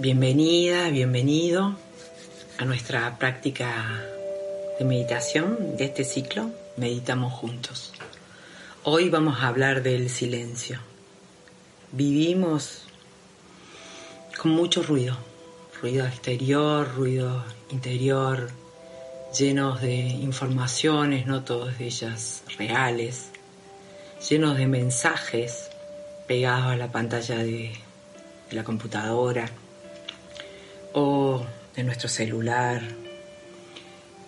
Bienvenida, bienvenido a nuestra práctica de meditación de este ciclo. Meditamos juntos. Hoy vamos a hablar del silencio. Vivimos con mucho ruido, ruido exterior, ruido interior, llenos de informaciones, no todas ellas reales, llenos de mensajes pegados a la pantalla de, la computadora o de nuestro celular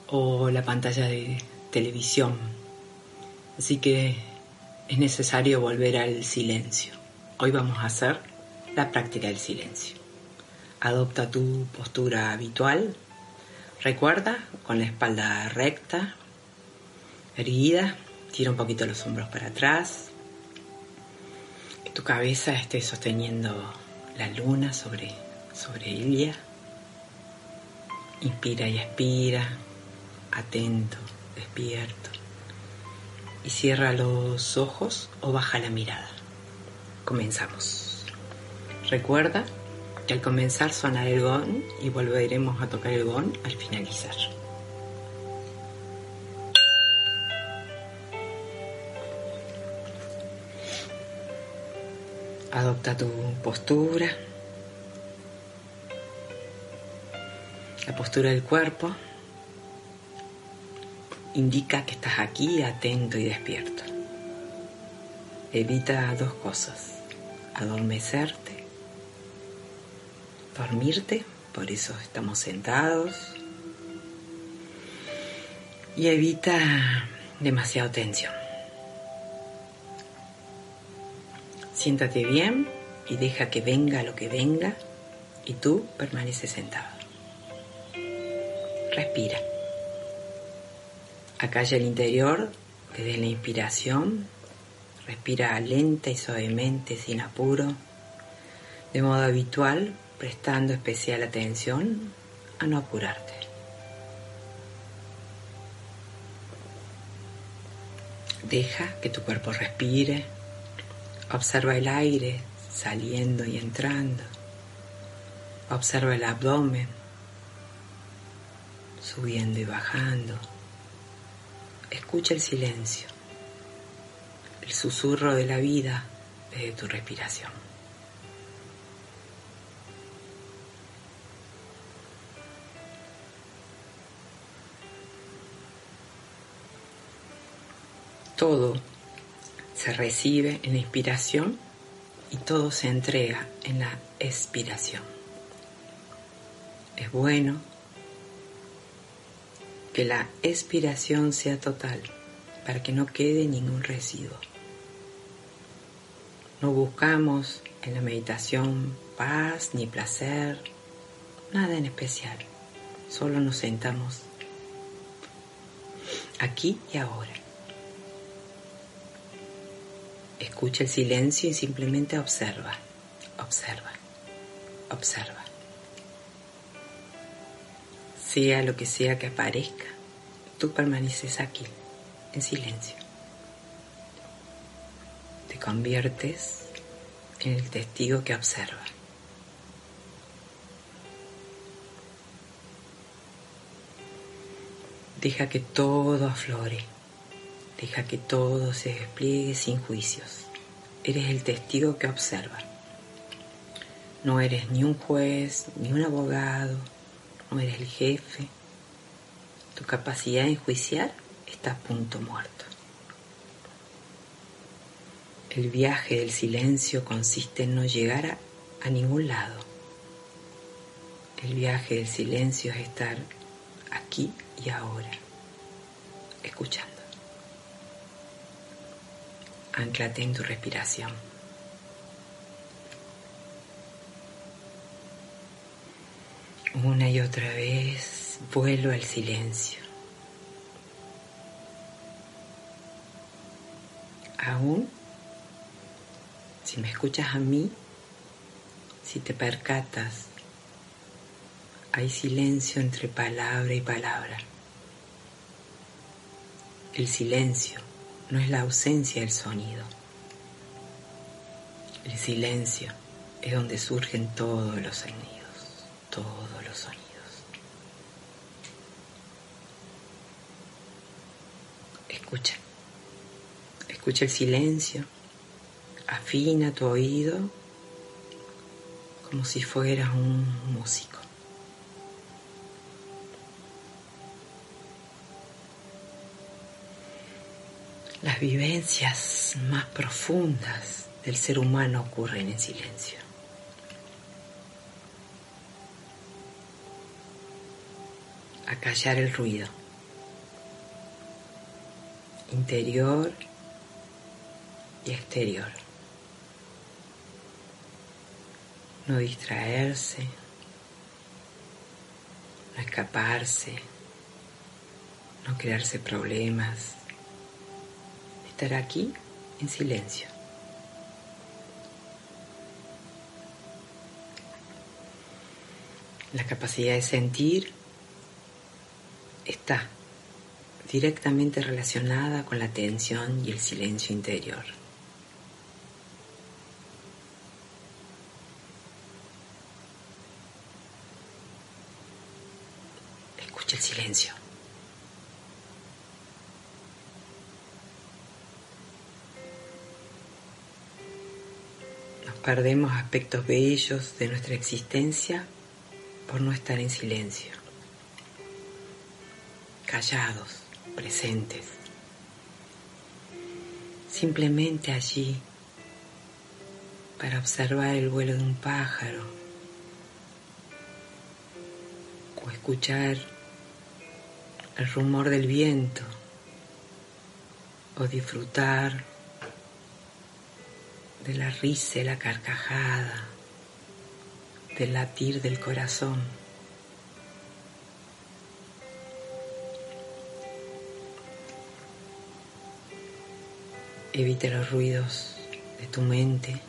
o la pantalla de televisión. Así que es necesario volver al silencio. Hoy vamos a hacer la práctica del silencio. Adopta tu postura habitual. Recuerda con la espalda recta, erguida. Tira un poquito los hombros para atrás. Que tu cabeza esté sosteniendo la luna sobre, sobre ella. Inspira y expira, atento, despierto. Y cierra los ojos o baja la mirada. Comenzamos. Recuerda que al comenzar sonar el gong y volveremos a tocar el gong al finalizar. Adopta tu postura, la postura del cuerpo indica que estás aquí atento y despierto. Evita dos cosas, adormecerte, dormirte, por eso estamos sentados, y evita demasiada tensión. Siéntate bien y deja que venga lo que venga y tú permaneces sentado. Respira. Acalla el interior desde la inspiración. Respira lenta y suavemente, sin apuro, de modo habitual, prestando especial atención a no apurarte. Deja que tu cuerpo respire. Observa el aire saliendo y entrando. Observa el abdomen subiendo y bajando. Escucha el silencio, el susurro de la vida desde tu respiración. Todo se recibe en la inspiración y todo se entrega en la expiración. Es bueno que la expiración sea total para que no quede ningún residuo. No buscamos en la meditación paz ni placer, nada en especial. Solo nos sentamos aquí y ahora. Escucha el silencio y simplemente observa, observa, observa sea lo que sea que aparezca, tú permaneces aquí, en silencio. Te conviertes en el testigo que observa. Deja que todo aflore, deja que todo se despliegue sin juicios. Eres el testigo que observa. No eres ni un juez, ni un abogado, no eres el jefe. Tu capacidad de enjuiciar está a punto muerto. El viaje del silencio consiste en no llegar a, a ningún lado. El viaje del silencio es estar aquí y ahora, escuchando. Anclate en tu respiración. Una y otra vez vuelo al silencio. Aún, si me escuchas a mí, si te percatas, hay silencio entre palabra y palabra. El silencio no es la ausencia del sonido. El silencio es donde surgen todos los sonidos. Todos los sonidos. Escucha, escucha el silencio, afina tu oído como si fueras un músico. Las vivencias más profundas del ser humano ocurren en silencio. Acallar el ruido interior y exterior. No distraerse, no escaparse, no crearse problemas. Estar aquí en silencio. La capacidad de sentir está directamente relacionada con la atención y el silencio interior. Escucha el silencio. Nos perdemos aspectos bellos de nuestra existencia por no estar en silencio, callados presentes, simplemente allí para observar el vuelo de un pájaro o escuchar el rumor del viento o disfrutar de la risa y la carcajada, del latir del corazón. Evita los ruidos de tu mente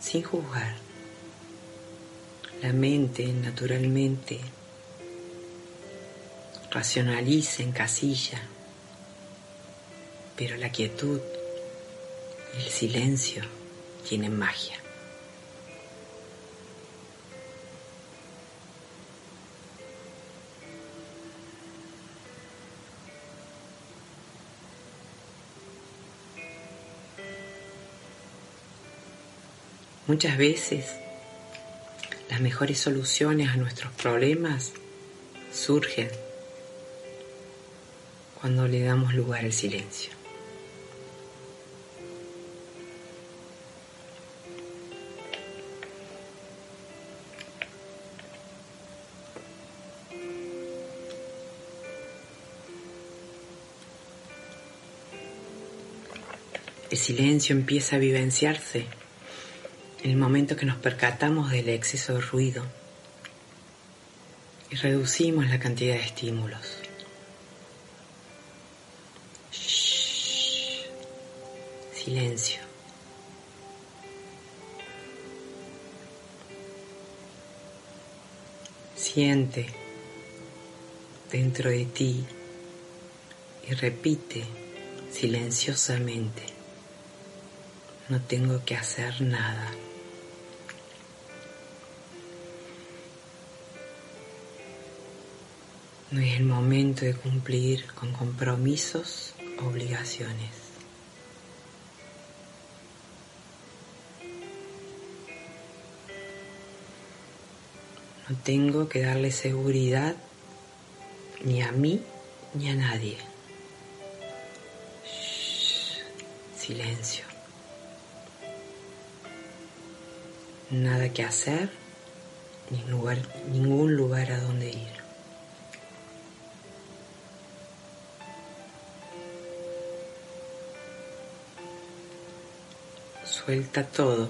sin juzgar. La mente naturalmente racionaliza en casilla, pero la quietud y el silencio tienen magia. Muchas veces las mejores soluciones a nuestros problemas surgen cuando le damos lugar al silencio. El silencio empieza a vivenciarse en el momento que nos percatamos del exceso de ruido y reducimos la cantidad de estímulos. Silencio. Siente dentro de ti y repite silenciosamente, no tengo que hacer nada. No es el momento de cumplir con compromisos, obligaciones. No tengo que darle seguridad ni a mí ni a nadie. silencio. Nada que hacer, ni ningún lugar a donde ir. Suelta todo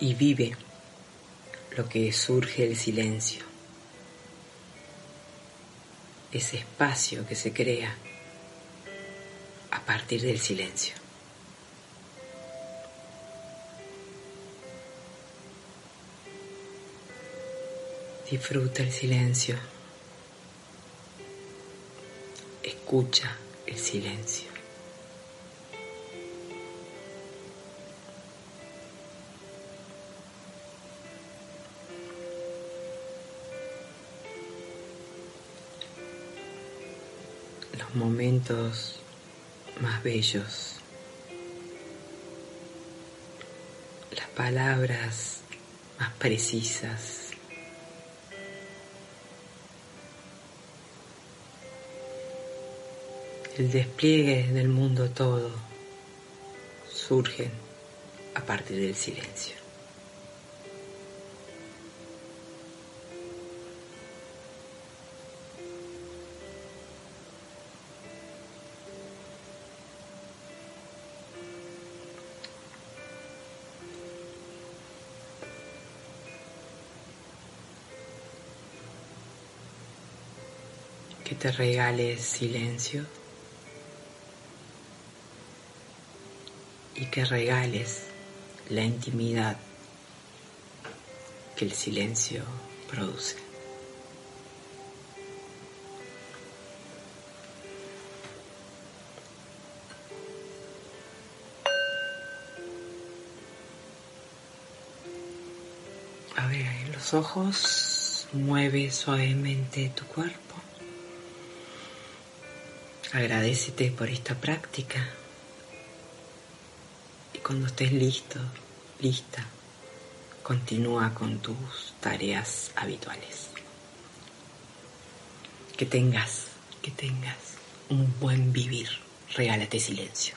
y vive lo que surge del silencio, ese espacio que se crea a partir del silencio. Disfruta el silencio. Escucha el silencio. Momentos más bellos, las palabras más precisas. El despliegue del mundo todo surgen a partir del silencio. Que te regales silencio y que regales la intimidad que el silencio produce. A ver, los ojos, mueve suavemente tu cuerpo. Agradecete por esta práctica y cuando estés listo, lista, continúa con tus tareas habituales. Que tengas, que tengas un buen vivir. Regálate silencio.